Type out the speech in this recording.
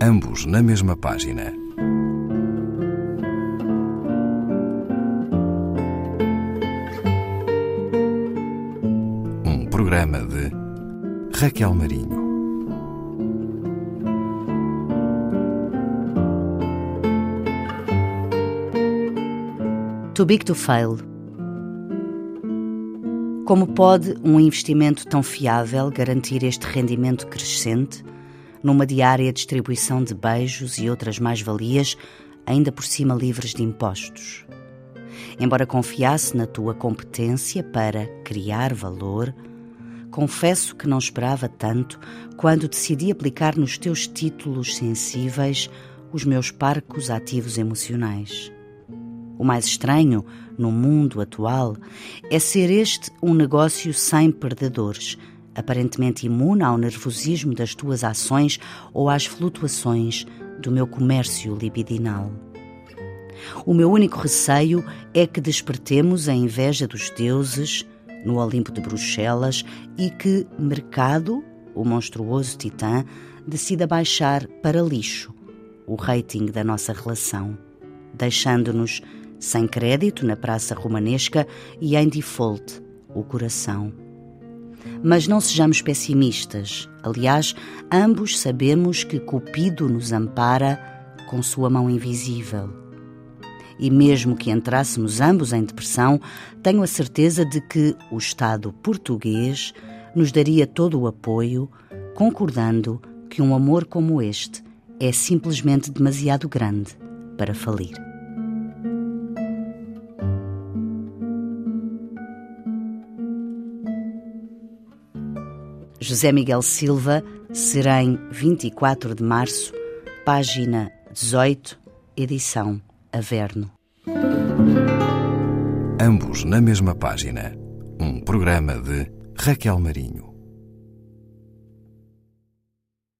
ambos na mesma página. Um programa de Raquel Marinho. Too Big to Fail. Como pode um investimento tão fiável garantir este rendimento crescente numa diária distribuição de beijos e outras mais-valias, ainda por cima livres de impostos? Embora confiasse na tua competência para criar valor, confesso que não esperava tanto quando decidi aplicar nos teus títulos sensíveis os meus parcos ativos emocionais. O mais estranho no mundo atual é ser este um negócio sem perdedores, aparentemente imune ao nervosismo das tuas ações ou às flutuações do meu comércio libidinal. O meu único receio é que despertemos a inveja dos deuses no Olimpo de Bruxelas e que mercado, o monstruoso titã, decida baixar para lixo o rating da nossa relação, deixando-nos sem crédito na praça romanesca e em default, o coração. Mas não sejamos pessimistas. Aliás, ambos sabemos que Cupido nos ampara com sua mão invisível. E mesmo que entrássemos ambos em depressão, tenho a certeza de que o Estado português nos daria todo o apoio, concordando que um amor como este é simplesmente demasiado grande para falir. José Miguel Silva, Serém, 24 de março, página 18, edição Averno. Ambos na mesma página. Um programa de Raquel Marinho.